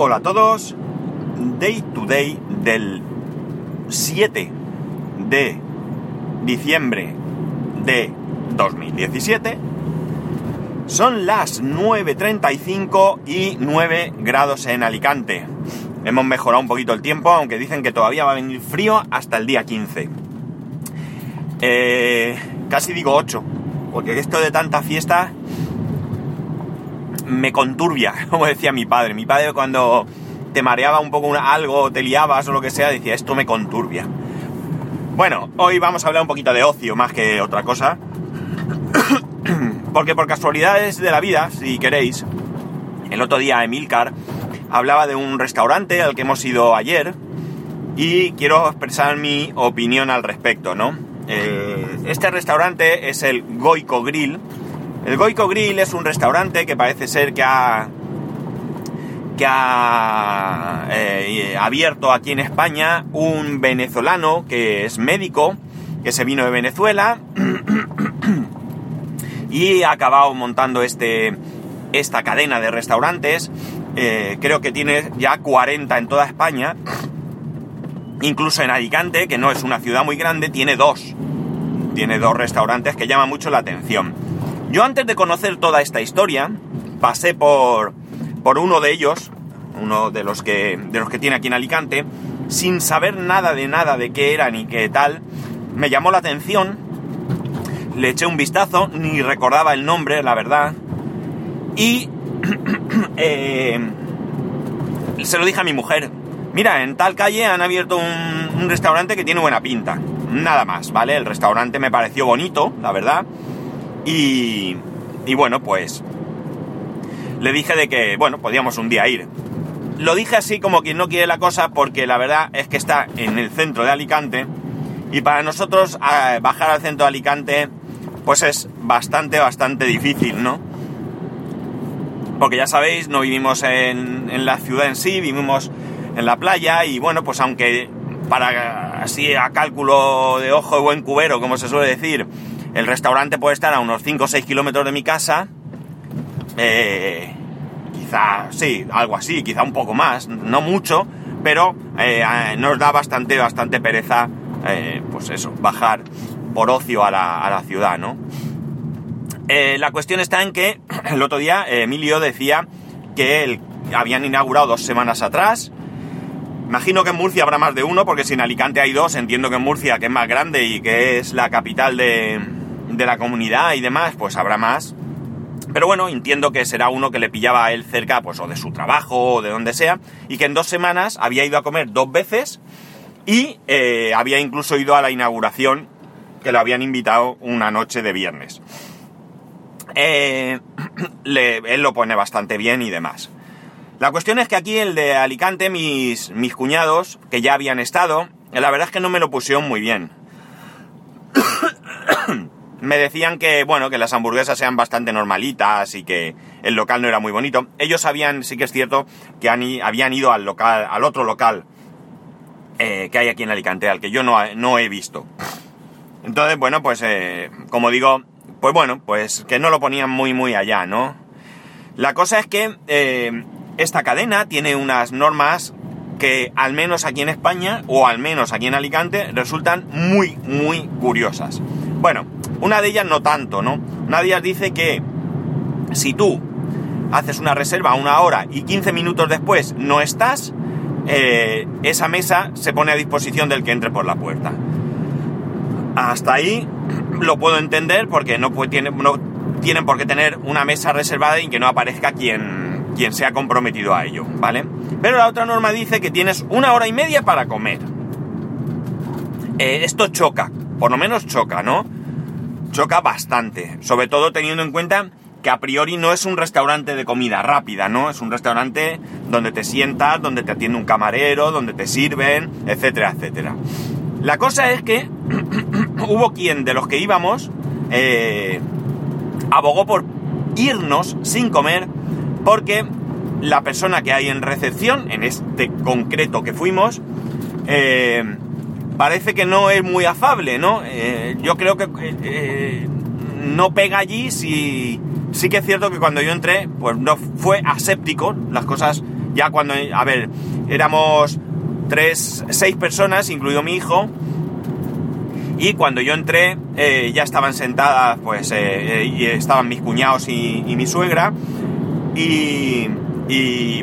Hola a todos, Day to Day del 7 de diciembre de 2017. Son las 9.35 y 9 grados en Alicante. Hemos mejorado un poquito el tiempo, aunque dicen que todavía va a venir frío hasta el día 15. Eh, casi digo 8, porque esto de tanta fiesta me conturbia, como decía mi padre. Mi padre cuando te mareaba un poco algo, te liabas o lo que sea, decía, esto me conturbia. Bueno, hoy vamos a hablar un poquito de ocio más que otra cosa. Porque por casualidades de la vida, si queréis, el otro día Emilcar hablaba de un restaurante al que hemos ido ayer y quiero expresar mi opinión al respecto, ¿no? Eh, este restaurante es el Goico Grill, el Goico Grill es un restaurante que parece ser que ha, que ha eh, abierto aquí en España un venezolano que es médico, que se vino de Venezuela y ha acabado montando este, esta cadena de restaurantes. Eh, creo que tiene ya 40 en toda España. Incluso en Alicante, que no es una ciudad muy grande, tiene dos. Tiene dos restaurantes que llaman mucho la atención. Yo antes de conocer toda esta historia, pasé por, por uno de ellos, uno de los, que, de los que tiene aquí en Alicante, sin saber nada de nada de qué era ni qué tal. Me llamó la atención, le eché un vistazo, ni recordaba el nombre, la verdad. Y eh, se lo dije a mi mujer. Mira, en tal calle han abierto un, un restaurante que tiene buena pinta. Nada más, ¿vale? El restaurante me pareció bonito, la verdad y, bueno, pues le dije de que, bueno, podíamos un día ir. Lo dije así como quien no quiere la cosa porque la verdad es que está en el centro de Alicante y para nosotros bajar al centro de Alicante pues es bastante, bastante difícil, ¿no? Porque ya sabéis, no vivimos en, en la ciudad en sí, vivimos en la playa y bueno, pues aunque para así a cálculo de ojo de buen cubero, como se suele decir, el restaurante puede estar a unos 5 o 6 kilómetros de mi casa. Eh, quizá, sí, algo así, quizá un poco más, no mucho, pero eh, nos da bastante, bastante pereza, eh, pues eso, bajar por ocio a la, ciudad, ¿no? la cuestión está en que el otro día Emilio decía que habían inaugurado dos semanas atrás. Imagino que en Murcia habrá más de uno, porque si en Alicante hay dos, entiendo que en Murcia, que es más grande y que es la capital de, de la comunidad y demás, pues habrá más. Pero bueno, entiendo que será uno que le pillaba a él cerca, pues o de su trabajo o de donde sea, y que en dos semanas había ido a comer dos veces y eh, había incluso ido a la inauguración que lo habían invitado una noche de viernes. Eh, él lo pone bastante bien y demás. La cuestión es que aquí el de Alicante, mis, mis cuñados, que ya habían estado, la verdad es que no me lo pusieron muy bien me decían que, bueno, que las hamburguesas sean bastante normalitas y que el local no era muy bonito. Ellos habían, sí que es cierto, que habían ido al local, al otro local eh, que hay aquí en Alicante, al que yo no, no he visto. Entonces, bueno, pues, eh, como digo, pues bueno, pues que no lo ponían muy, muy allá, ¿no? La cosa es que eh, esta cadena tiene unas normas que al menos aquí en España, o al menos aquí en Alicante, resultan muy, muy curiosas. Bueno, una de ellas no tanto, ¿no? Una de ellas dice que si tú haces una reserva una hora y 15 minutos después no estás, eh, esa mesa se pone a disposición del que entre por la puerta. Hasta ahí lo puedo entender porque no, no tienen por qué tener una mesa reservada y que no aparezca quien, quien se ha comprometido a ello, ¿vale? Pero la otra norma dice que tienes una hora y media para comer. Eh, esto choca, por lo menos choca, ¿no? choca bastante, sobre todo teniendo en cuenta que a priori no es un restaurante de comida rápida, ¿no? Es un restaurante donde te sientas, donde te atiende un camarero, donde te sirven, etcétera, etcétera. La cosa es que hubo quien de los que íbamos eh, abogó por irnos sin comer porque la persona que hay en recepción, en este concreto que fuimos, eh, parece que no es muy afable, ¿no? Eh, yo creo que eh, eh, no pega allí si... Sí que es cierto que cuando yo entré, pues no fue aséptico, las cosas Ya cuando, a ver, éramos tres, seis personas, incluido mi hijo, y cuando yo entré ya estaban sentadas, pues, estaban mis cuñados y, mi suegra, y,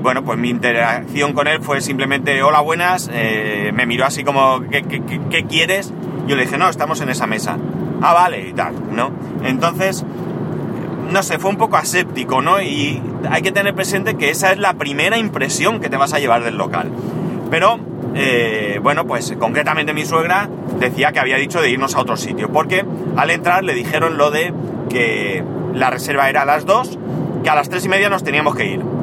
bueno, pues mi interacción con él fue simplemente, hola, buenas, me miró así como, ¿qué, qué quieres? Yo le dije, no, estamos en esa mesa. Ah, vale, y tal, ¿no? Entonces, no sé, fue un poco aséptico, ¿no? Y hay que tener presente que esa es la primera impresión que te vas a llevar del local. Pero, eh, bueno, pues concretamente mi suegra decía que había dicho de irnos a otro sitio, porque al entrar le dijeron lo de que la reserva era a las 2, que a las 3 y media nos teníamos que ir.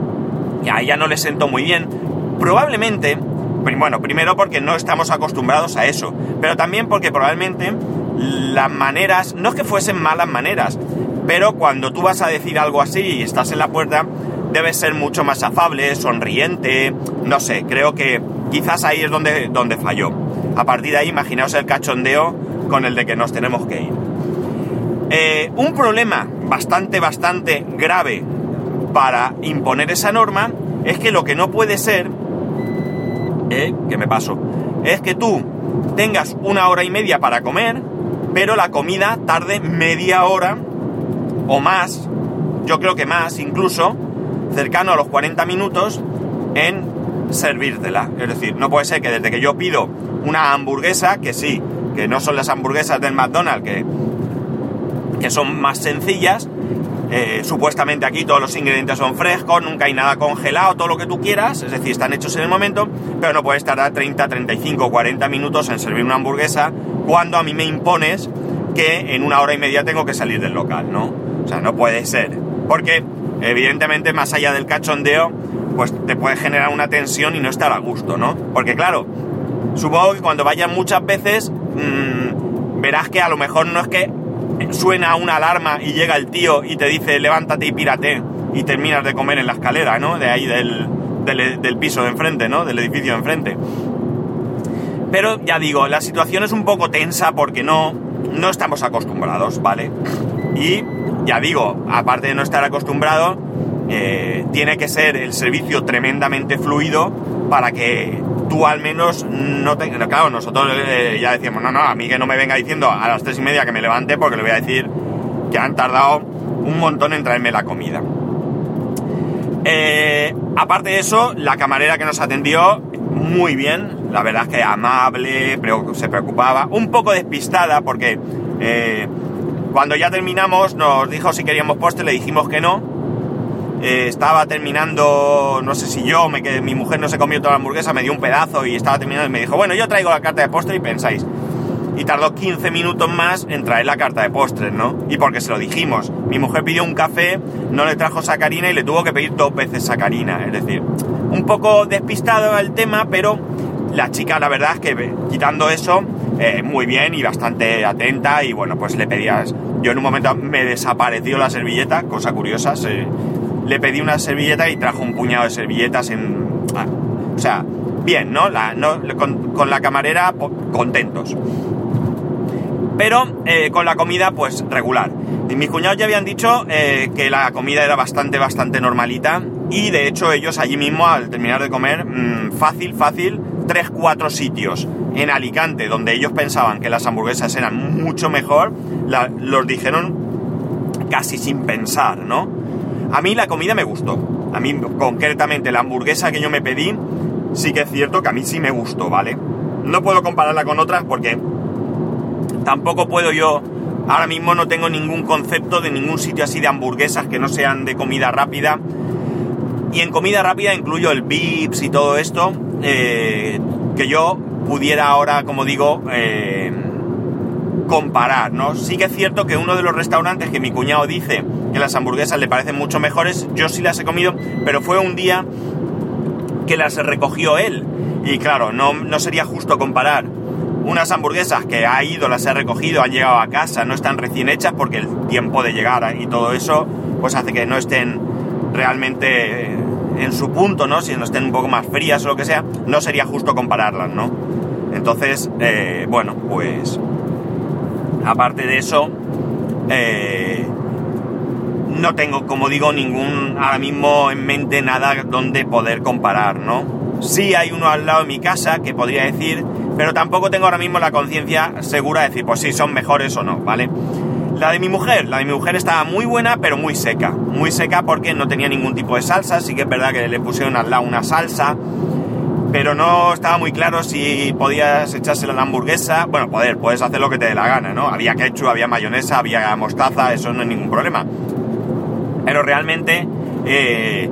Y a ella no le sentó muy bien. Probablemente, bueno, primero porque no estamos acostumbrados a eso, pero también porque probablemente las maneras, no es que fuesen malas maneras, pero cuando tú vas a decir algo así y estás en la puerta, debes ser mucho más afable, sonriente, no sé, creo que quizás ahí es donde, donde falló. A partir de ahí, imaginaos el cachondeo con el de que nos tenemos que ir. Eh, un problema bastante, bastante grave para imponer esa norma es que lo que no puede ser, eh, que me paso, es que tú tengas una hora y media para comer, pero la comida tarde media hora o más, yo creo que más incluso, cercano a los 40 minutos en servírtela. Es decir, no puede ser que desde que yo pido una hamburguesa, que sí, que no son las hamburguesas del McDonald's, que, que son más sencillas, eh, supuestamente aquí todos los ingredientes son frescos, nunca hay nada congelado, todo lo que tú quieras, es decir, están hechos en el momento, pero no puedes tardar 30, 35, 40 minutos en servir una hamburguesa cuando a mí me impones que en una hora y media tengo que salir del local, ¿no? O sea, no puede ser. Porque, evidentemente, más allá del cachondeo, pues te puede generar una tensión y no estar a gusto, ¿no? Porque, claro, supongo que cuando vayan muchas veces, mmm, verás que a lo mejor no es que suena una alarma y llega el tío y te dice levántate y pírate y terminas de comer en la escalera, ¿no? De ahí del, del, piso de enfrente, ¿no? Del edificio de enfrente. Pero ya digo, la situación es un poco tensa porque no, no estamos acostumbrados, ¿vale? Y ya digo, aparte de no estar acostumbrado, eh, tiene que ser el servicio tremendamente fluido para que tú al menos no te... Claro, nosotros eh, ya decíamos, no, no, a mí que no me venga diciendo a las tres y media que me levante porque le voy a decir que han tardado un montón en traerme la comida. Eh, aparte de eso, la camarera que nos atendió muy bien, la verdad es que amable, se preocupaba, un poco despistada porque cuando ya terminamos nos dijo si queríamos postre, le dijimos que no. Eh, estaba terminando, no sé si yo, me, que mi mujer no se comió toda la hamburguesa, me dio un pedazo y estaba terminando y me dijo, bueno, yo traigo la carta de postre y pensáis. Y tardó 15 minutos más en traer la carta de postres, ¿no? Y porque se lo dijimos. Mi mujer pidió un café, no le trajo sacarina y le tuvo que pedir dos veces sacarina. Es decir, un poco despistado el tema, pero la chica, la verdad es que quitando eso, eh, muy bien y bastante atenta y bueno, pues le pedías, yo en un momento me desapareció la servilleta, cosa curiosa, le pedí una servilleta y trajo un puñado de servilletas en... Ah, o sea, bien, ¿no? La, con, la camarera contentos. Pero eh, con la comida pues regular. Y mis cuñados ya habían dicho eh, que la comida era bastante, bastante normalita y de hecho ellos allí mismo al terminar de comer, mm, fácil, fácil, 3-4 sitios en Alicante, donde ellos pensaban que las hamburguesas eran mucho mejor, los dijeron casi sin pensar, ¿no? A mí la comida me gustó. A mí concretamente la hamburguesa que yo me pedí, sí que es cierto que a mí sí me gustó, ¿vale? No puedo compararla con otras porque tampoco puedo yo, ahora mismo no tengo ningún concepto de ningún sitio así de hamburguesas que no sean de comida rápida. Y en comida rápida incluyo el Vips y todo esto, eh, que yo pudiera ahora, como digo, eh, comparar, ¿no? Sí que es cierto que uno de los restaurantes que mi cuñado dice que las hamburguesas le parecen mucho mejores, yo sí las he comido, pero fue un día que las recogió él. Y claro, no, no sería justo comparar unas hamburguesas que ha ido, las ha recogido, han llegado a casa, no están recién hechas porque el tiempo de llegar y todo eso, pues hace que no estén realmente en su punto, ¿no? Si no estén un poco más frías o lo que sea, no sería justo compararlas, ¿no? Entonces, eh, bueno, pues aparte de eso, eh, no tengo, como digo, ningún, ahora mismo en mente nada donde poder comparar, ¿no? Sí hay uno al lado de mi casa que podría decir, pero tampoco tengo ahora mismo la conciencia segura de decir, pues sí, son mejores o no, ¿vale? La de mi mujer, la de mi mujer estaba muy buena, pero muy seca. Muy seca porque no tenía ningún tipo de salsa, sí que es verdad que le pusieron al lado una salsa, pero no estaba muy claro si podías echársela a la hamburguesa. Bueno, poder, puedes hacer lo que te dé la gana, ¿no? Había ketchup, había mayonesa, había mostaza, eso no es ningún problema. Pero realmente eh,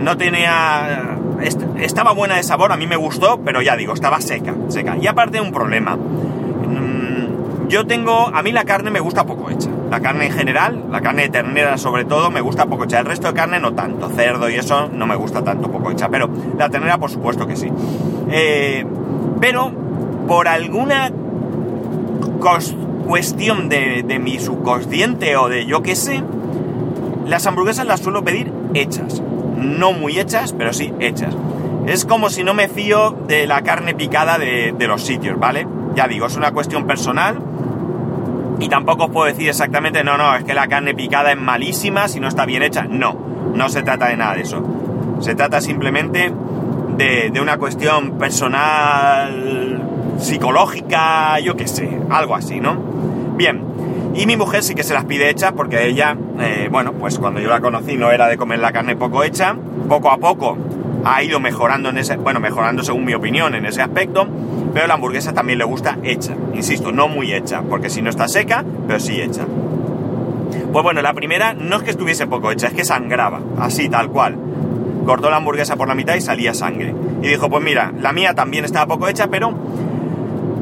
no tenía... Estaba buena de sabor, a mí me gustó, pero ya digo, estaba seca, seca. Y aparte un problema. Mm, yo tengo, a mí la carne me gusta poco hecha. La carne en general, la carne de ternera sobre todo, me gusta poco hecha. El resto de carne no tanto. Cerdo y eso no me gusta tanto poco hecha. Pero la ternera por supuesto que sí. Eh, pero por alguna cuestión de, de mi subconsciente o de yo qué sé, las hamburguesas las suelo pedir hechas. No muy hechas, pero sí hechas. Es como si no me fío de la carne picada de, los sitios, ¿vale? Ya digo, es una cuestión personal. Y tampoco os puedo decir exactamente, no, no, es que la carne picada es malísima si no está bien hecha. No, no se trata de nada de eso. Se trata simplemente de, de una cuestión personal, psicológica, yo qué sé, algo así, ¿no? Bien, y mi mujer sí que se las pide hechas porque ella, eh, bueno, pues cuando yo la conocí no era de comer la carne poco hecha. Poco a poco ha ido mejorando en ese, bueno, mejorando según mi opinión en ese aspecto. Pero la hamburguesa también le gusta hecha. Insisto, no muy hecha, porque si no está seca, pero sí hecha. Pues bueno, la primera no es que estuviese poco hecha, es que sangraba, así tal cual. Cortó la hamburguesa por la mitad y salía sangre. Y dijo, pues mira, la mía también estaba poco hecha, pero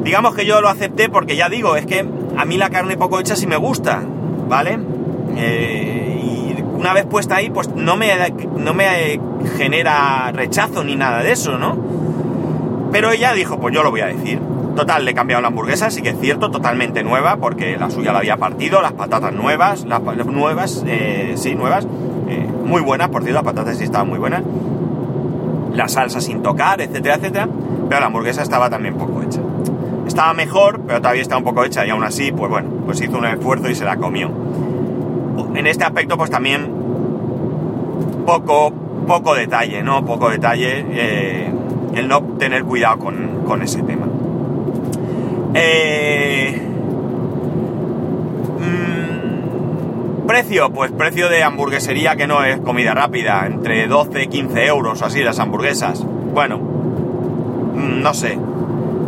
digamos que yo lo acepté porque ya digo, es que a mí la carne poco hecha sí me gusta, ¿vale? Eh, y una vez puesta ahí, pues no me, no me genera rechazo ni nada de eso, ¿no? Pero ella dijo, pues yo lo voy a decir. Total, le he cambiado la hamburguesa, sí que es cierto, totalmente nueva, porque la suya la había partido, las patatas nuevas, las nuevas, eh, sí, nuevas, eh, muy buenas, por cierto, las patatas sí estaban muy buenas, la salsa sin tocar, etcétera, etcétera, pero la hamburguesa estaba también poco hecha. Estaba mejor, pero todavía está un poco hecha y aún así, pues bueno, pues hizo un esfuerzo y se la comió. En este aspecto, pues también poco, poco detalle, ¿no? Poco detalle eh, el no tener cuidado con, ese tema. Eh, mm, precio, pues precio de hamburguesería que no es comida rápida, entre 12 y 15 euros así las hamburguesas. Bueno, mm, no sé,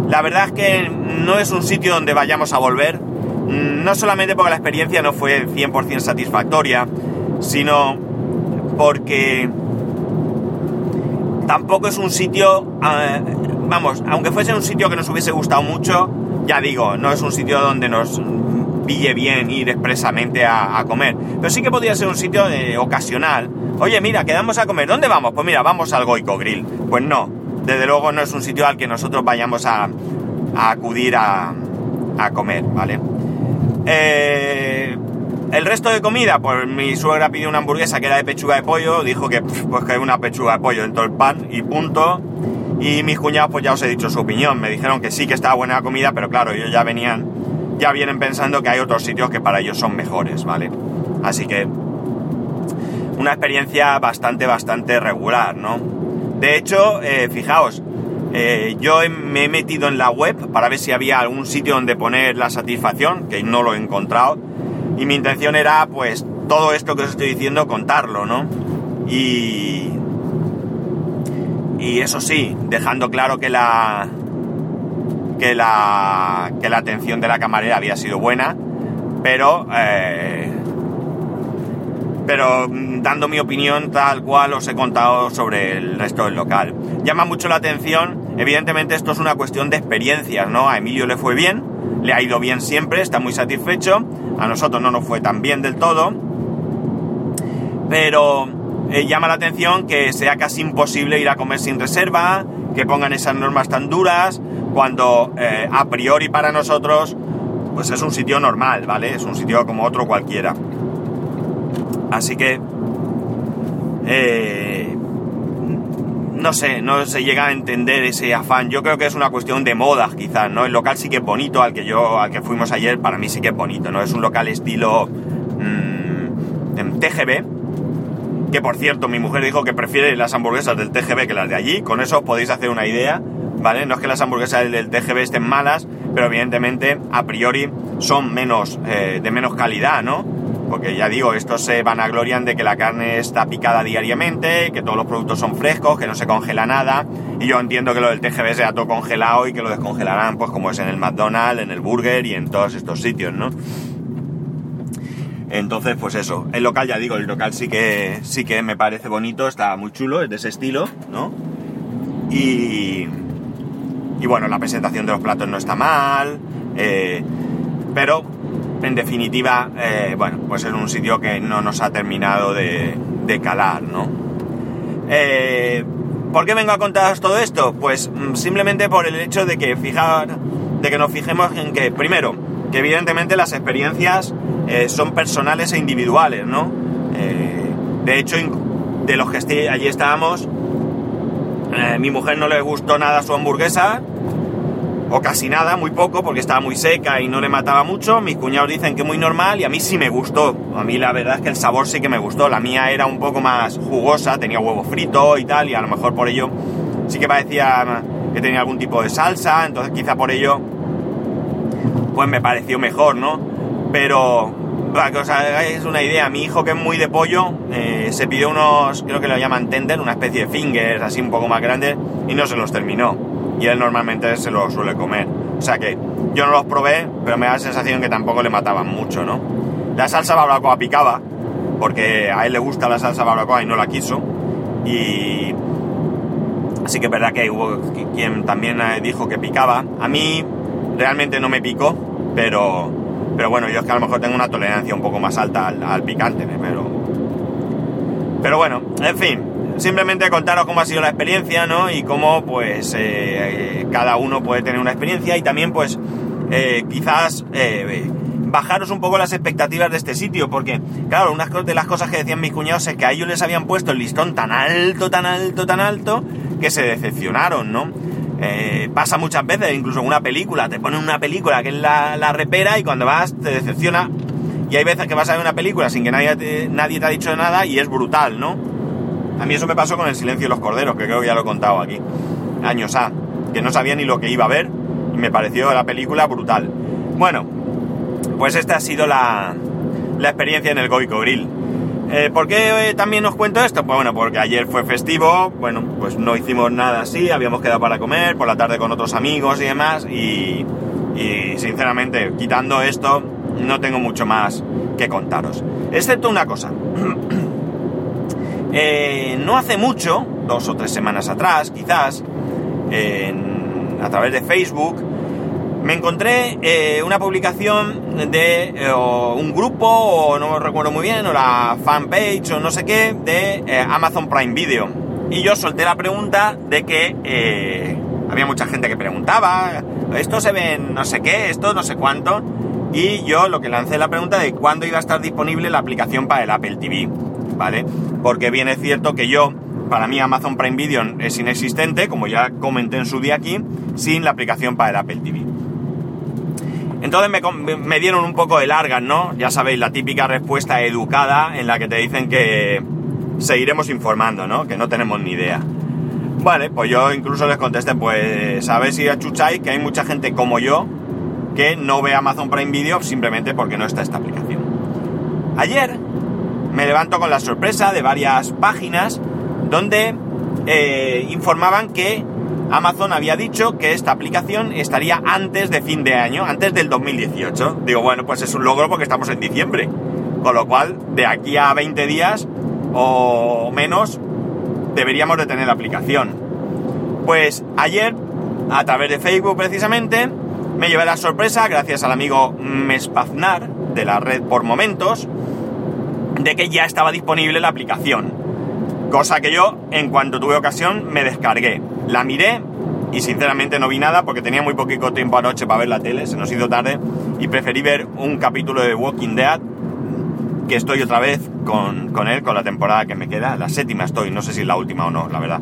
la verdad es que no es un sitio donde vayamos a volver, no solamente porque la experiencia no fue 100% satisfactoria, sino porque tampoco es un sitio, ah, vamos, aunque fuese un sitio que nos hubiese gustado mucho, ya digo, no es un sitio donde nos pille bien ir expresamente a, comer, pero sí que podría ser un sitio eh, ocasional. Oye, mira, quedamos a comer, ¿dónde vamos? Pues mira, vamos al Goico Grill. Pues no, desde luego no es un sitio al que nosotros vayamos a, acudir a, comer, ¿vale? Eh, el resto de comida, pues mi suegra pidió una hamburguesa que era de pechuga de pollo, dijo que pues que hay una pechuga de pollo en todo el pan y punto. Y mis cuñados, pues ya os he dicho su opinión, me dijeron que sí que estaba buena la comida, pero claro, ellos ya venían, ya vienen pensando que hay otros sitios que para ellos son mejores, ¿vale? Así que una experiencia bastante, bastante regular, ¿no? De hecho, eh, fijaos, eh, yo me he metido en la web para ver si había algún sitio donde poner la satisfacción, que no lo he encontrado. Y mi intención era, pues, todo esto que os estoy diciendo, contarlo, ¿no? Y. Y eso sí, dejando claro que la. que la. que la atención de la camarera había sido buena, pero. Eh, pero mm, dando mi opinión tal cual os he contado sobre el resto del local. Llama mucho la atención, evidentemente esto es una cuestión de experiencias, ¿no? A Emilio le fue bien, le ha ido bien siempre, está muy satisfecho, a nosotros no nos fue tan bien del todo, pero eh, llama la atención que sea casi imposible ir a comer sin reserva, que pongan esas normas tan duras, cuando eh, a priori para nosotros pues es un sitio normal, ¿vale? Es un sitio como otro cualquiera. Así que... Eh, no sé, no se llega a entender ese afán. Yo creo que es una cuestión de moda, quizás, ¿no? El local sí que es bonito, al que yo, al que fuimos ayer, para mí sí que es bonito, ¿no? Es un local estilo mmm, TGB, que por cierto mi mujer dijo que prefiere las hamburguesas del TGB que las de allí, con eso os podéis hacer una idea, ¿vale? No es que las hamburguesas del TGB estén malas, pero evidentemente a priori son menos, eh, de menos calidad, ¿no? Porque ya digo, estos se van a glorian de que la carne está picada diariamente, que todos los productos son frescos, que no se congela nada. Y yo entiendo que lo del TGB sea todo congelado y que lo descongelarán, pues como es en el McDonald's, en el Burger y en todos estos sitios, ¿no? Entonces, pues eso. El local, ya digo, el local sí que, sí que me parece bonito, está muy chulo, es de ese estilo, ¿no? Y, y bueno, la presentación de los platos no está mal, eh, pero en definitiva, eh, bueno, pues es un sitio que no nos ha terminado de, calar, ¿no? Eh, ¿Por qué vengo a contaros todo esto? Pues mm, simplemente por el hecho de que fijar, de que nos fijemos en que, primero, que evidentemente las experiencias eh, son personales e individuales, ¿no? de hecho, de los que allí estábamos, mi mujer no le gustó nada su hamburguesa, o casi nada, muy poco, porque estaba muy seca y no le mataba mucho. Mis cuñados dicen que muy normal y a mí sí me gustó. A mí la verdad es que el sabor sí que me gustó. La mía era un poco más jugosa, tenía huevo frito y tal, y a lo mejor por ello sí que parecía que tenía algún tipo de salsa, entonces quizá por ello pues me pareció mejor, ¿no? Pero para que os hagáis una idea, mi hijo que es muy de pollo eh, se pidió unos, creo que lo llaman tender, una especie de fingers así un poco más grandes y no se los terminó y él normalmente se lo suele comer. O sea que yo no los probé, pero me da la sensación que tampoco le mataban mucho, ¿no? La salsa barbacoa picaba, porque a él le gusta la salsa barbacoa y no la quiso. Y así que es verdad que hubo quien también eh, dijo que picaba. A mí realmente no me picó, pero, pero bueno, yo es que a lo mejor tengo una tolerancia un poco más alta al, al picante, pero, pero bueno, en fin, simplemente contaros cómo ha sido la experiencia, ¿no? Y cómo, pues, eh, cada uno puede tener una experiencia y también, pues, eh, quizás eh, bajaros un poco las expectativas de este sitio, porque, claro, una de las cosas que decían mis cuñados es que a ellos les habían puesto el listón tan alto, tan alto, tan alto, que se decepcionaron, ¿no? pasa muchas veces, incluso en una película, te ponen una película que es la, la repera y cuando vas te decepciona. Y hay veces que vas a ver una película sin que nadie nadie te ha dicho nada y es brutal, ¿no? A mí eso me pasó con El silencio de los corderos, que creo que ya lo he contado aquí. Años A, que no sabía ni lo que iba a ver y me pareció la película brutal. Bueno, pues esta ha sido la, la experiencia en el Goico Grill. Eh, ¿Por qué eh, también os cuento esto? Pues bueno, porque ayer fue festivo, bueno, pues no hicimos nada así, habíamos quedado para comer, por la tarde con otros amigos y demás, y sinceramente, quitando esto, no tengo mucho más que contaros. Excepto una cosa. Eh, no hace mucho, dos o tres semanas atrás, quizás, a través de Facebook, me encontré eh, una publicación de eh, un grupo, o no recuerdo muy bien, o la fanpage, o no sé qué, de Amazon Prime Video. Y yo solté la pregunta de que había mucha gente que preguntaba, esto se ve no sé qué, esto no sé cuánto, y yo lo que lancé la pregunta de cuándo iba a estar disponible la aplicación para el Apple TV. ¿vale? Porque bien es cierto que yo, para mí Amazon Prime Video es inexistente, como ya comenté en su día aquí, sin la aplicación para el Apple TV. Entonces me, dieron un poco de largas, ¿no? Ya sabéis, la típica respuesta educada en la que te dicen que seguiremos informando, ¿no? Que no tenemos ni idea. Vale, pues yo incluso les contesté, pues a ver si achucháis que hay mucha gente como yo que no ve Amazon Prime Video simplemente porque no está esta aplicación. Ayer me levanto con la sorpresa de varias páginas donde eh, informaban que Amazon había dicho que esta aplicación estaría antes de fin de año, antes del 2018. Digo, bueno, pues es un logro porque estamos en diciembre. Con lo cual, de aquí a 20 días o menos, deberíamos de tener la aplicación. Pues ayer, a través de Facebook precisamente, me llevé la sorpresa, gracias al amigo Mespaznar de la red por momentos, de que ya estaba disponible la aplicación. Cosa que yo, en cuanto tuve ocasión, me descargué. La miré y sinceramente no vi nada porque tenía muy poquito tiempo anoche para ver la tele, se nos hizo tarde y preferí ver un capítulo de Walking Dead que estoy otra vez con, él, con la temporada que me queda, la séptima estoy, no sé si es la última o no, la verdad.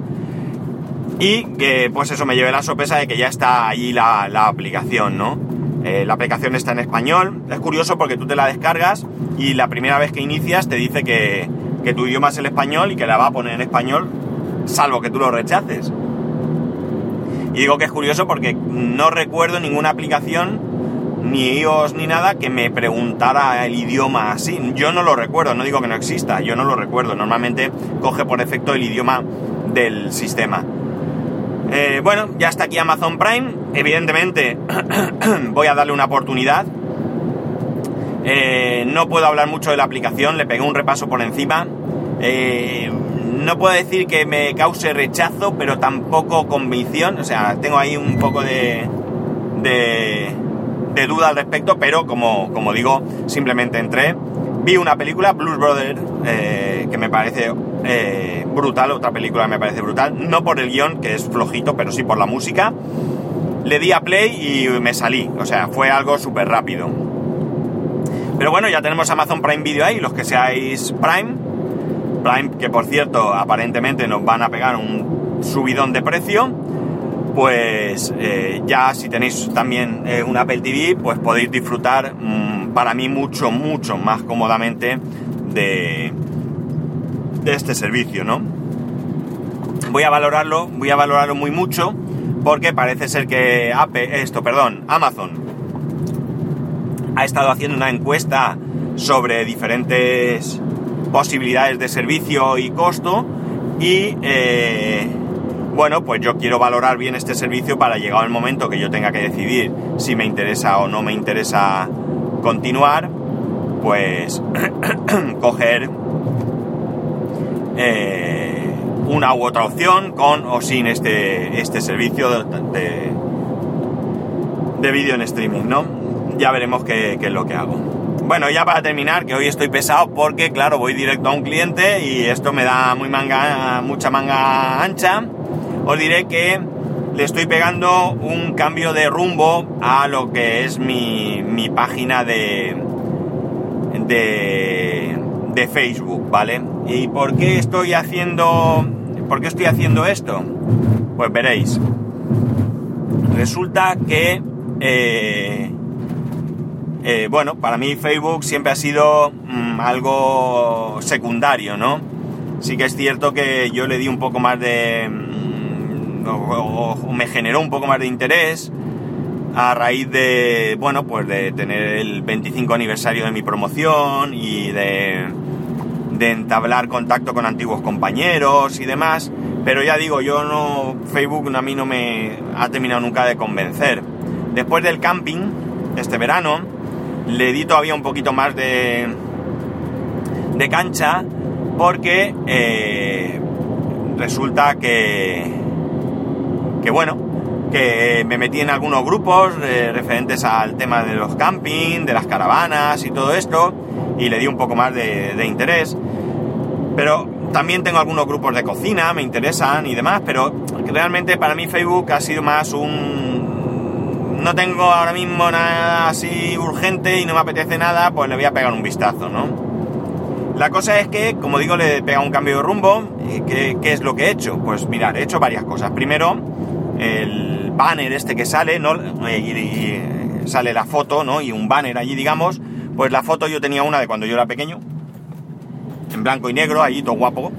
Y que pues eso me llevé la sorpresa de que ya está ahí la, la aplicación, ¿no? Eh, la aplicación está en español. Es curioso porque tú te la descargas y la primera vez que inicias te dice que, que tu idioma es el español y que la va a poner en español, salvo que tú lo rechaces. Y digo que es curioso porque no recuerdo ninguna aplicación, ni iOS ni nada, que me preguntara el idioma así. Yo no lo recuerdo, no digo que no exista, yo no lo recuerdo. Normalmente coge por efecto el idioma del sistema. Eh, bueno, ya está aquí Amazon Prime. Evidentemente voy a darle una oportunidad. Eh, no puedo hablar mucho de la aplicación, le pegué un repaso por encima. Eh, no puedo decir que me cause rechazo, pero tampoco convicción. O sea, tengo ahí un poco de, de, duda al respecto, pero como, como, digo, simplemente entré. Vi una película, Blues Brother, eh, que me parece eh, brutal, otra película me parece brutal. No por el guion, que es flojito, pero sí por la música. Le di a play y me salí. O sea, fue algo súper rápido. Pero bueno, ya tenemos Amazon Prime Video ahí, los que seáis Prime Prime, que por cierto aparentemente nos van a pegar un subidón de precio, pues eh, ya si tenéis también eh, un Apple TV, pues podéis disfrutar mm, para mí mucho, mucho más cómodamente de, de este servicio, ¿no? Voy a valorarlo, voy a valorarlo muy mucho, porque parece ser que Apple, esto, perdón, Amazon ha estado haciendo una encuesta sobre diferentes posibilidades de servicio y costo y eh, bueno pues yo quiero valorar bien este servicio para llegar el momento que yo tenga que decidir si me interesa o no me interesa continuar pues coger eh, una u otra opción con o sin este, este servicio de, de vídeo en streaming, ¿no? Ya veremos qué es lo que hago. Bueno, ya para terminar, que hoy estoy pesado porque, claro, voy directo a un cliente y esto me da muy manga, mucha manga ancha. Os diré que le estoy pegando un cambio de rumbo a lo que es mi, mi página de, de, de Facebook, ¿vale? ¿Y por qué estoy haciendo, por qué estoy haciendo esto? Pues veréis. Resulta que eh, eh, bueno, para mí Facebook siempre ha sido mm, algo secundario, ¿no? Sí que es cierto que yo le di un poco más de... Mm, o, me generó un poco más de interés a raíz de, bueno, pues de tener el 25 aniversario de mi promoción y de, de entablar contacto con antiguos compañeros y demás. Pero ya digo, yo no, Facebook a mí no me ha terminado nunca de convencer. Después del camping, este verano, le di todavía un poquito más de, de cancha porque eh, resulta que, que bueno, que me metí en algunos grupos eh, referentes al tema de los camping, de las caravanas y todo esto, y le di un poco más de, interés. Pero también tengo algunos grupos de cocina, me interesan y demás, pero realmente para mí Facebook ha sido más un, no tengo ahora mismo nada así urgente y no me apetece nada, pues le voy a pegar un vistazo, ¿no? La cosa es que, como digo, le he pegado un cambio de rumbo. ¿Qué, ¿Qué, es lo que he hecho? Pues mirar, he hecho varias cosas. Primero, el banner este que sale, ¿no? Y, sale la foto, ¿no? Y un banner allí, digamos. Pues la foto yo tenía una de cuando yo era pequeño, en blanco y negro, allí todo guapo.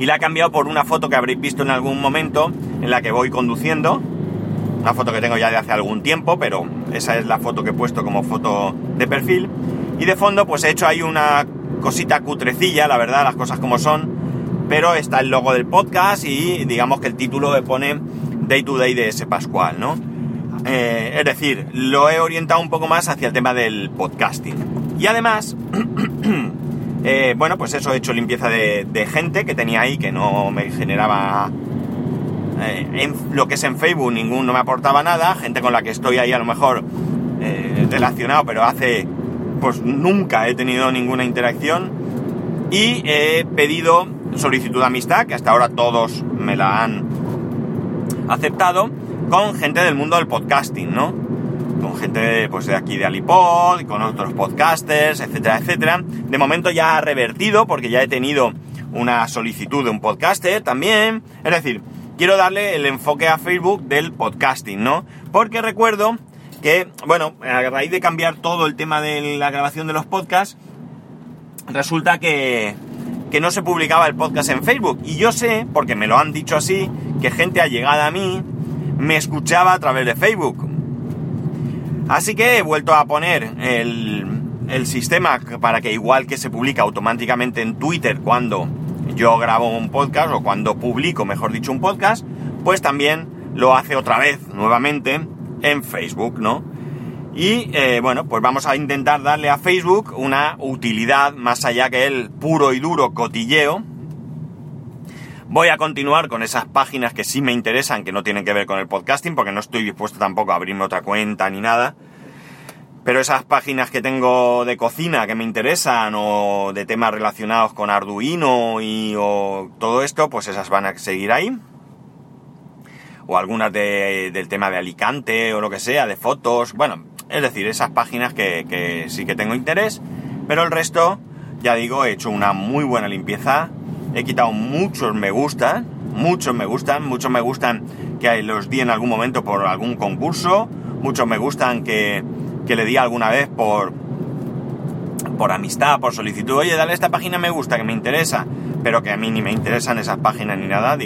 Y la he cambiado por una foto que habréis visto en algún momento, en la que voy conduciendo una foto que tengo ya de hace algún tiempo, pero esa es la foto que he puesto como foto de perfil. Y de fondo pues he hecho ahí una cosita cutrecilla, la verdad, las cosas como son. Pero está el logo del podcast y digamos que el título le pone Day to Day de ese Pascual, ¿no? Eh, es decir, lo he orientado un poco más hacia el tema del podcasting. Y además, eh, bueno, pues eso, he hecho limpieza de, gente que tenía ahí que no me generaba eh, lo que es en Facebook ninguno no me aportaba nada, gente con la que estoy ahí a lo mejor relacionado, pero hace pues nunca he tenido ninguna interacción y he pedido solicitud de amistad, que hasta ahora todos me la han aceptado, con gente del mundo del podcasting, ¿no? Con gente pues de aquí de Alipod, con otros podcasters, etcétera, etcétera. De momento ya ha revertido porque ya he tenido una solicitud de un podcaster también. Es decir, quiero darle el enfoque a Facebook del podcasting, ¿no? Porque recuerdo que, bueno, a raíz de cambiar todo el tema de la grabación de los podcasts, resulta que, que no se publicaba el podcast en Facebook. Y yo sé, porque me lo han dicho así, que gente allegada a mí me escuchaba a través de Facebook. Así que he vuelto a poner el, el sistema para que igual que se publica automáticamente en Twitter cuando yo grabo un podcast o cuando publico, mejor dicho, un podcast, pues también lo hace otra vez nuevamente en Facebook, ¿no? Y eh, bueno, pues vamos a intentar darle a Facebook una utilidad más allá que el puro y duro cotilleo. Voy a continuar con esas páginas que sí me interesan, que no tienen que ver con el podcasting, porque no estoy dispuesto tampoco a abrirme otra cuenta ni nada. Pero esas páginas que tengo de cocina que me interesan o de temas relacionados con Arduino y o todo esto, pues esas van a seguir ahí. O algunas del tema de Alicante o lo que sea, de fotos, bueno, es decir, esas páginas que, sí que tengo interés, pero el resto, ya digo, he hecho una muy buena limpieza, he quitado muchos me gustan, muchos me gustan, muchos me gustan que los di en algún momento por algún concurso, muchos me gustan que, le di alguna vez por, por amistad, por solicitud, oye, dale esta página me gusta, que me interesa, pero que a mí ni me interesan esas páginas ni nada,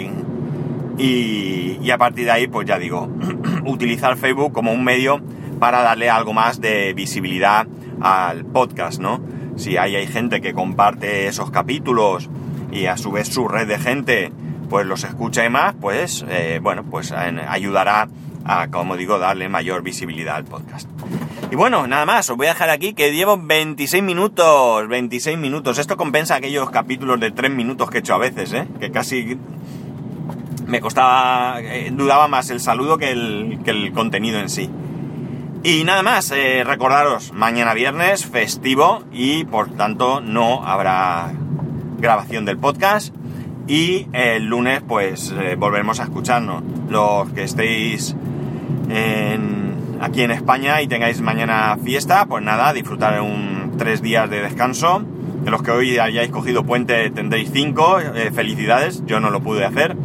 y, a partir de ahí, pues ya digo, utilizar Facebook como un medio para darle algo más de visibilidad al podcast, ¿no? Si hay gente que comparte esos capítulos y a su vez su red de gente pues los escucha y más, pues eh, bueno, pues ayudará a, como digo, darle mayor visibilidad al podcast. Y bueno, nada más, os voy a dejar aquí que llevo 26 minutos, 26 minutos. Esto compensa aquellos capítulos de 3 minutos que he hecho a veces, ¿eh? Que casi me costaba, eh, dudaba más el saludo que el, contenido en sí. Y nada más, eh, recordaros, mañana viernes, festivo, y por tanto no habrá grabación del podcast. Y el lunes, pues eh, volveremos a escucharnos. Los que estéis aquí en España y tengáis mañana fiesta, pues nada, disfrutar un tres días de descanso. De los que hoy hayáis cogido puente tendréis cinco, felicidades, yo no lo pude hacer.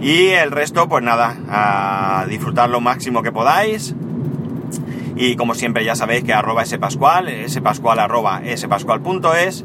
Y el resto, pues nada, a disfrutar lo máximo que podáis. Y como siempre ya sabéis que arroba spascual, spascual arroba spascual.es.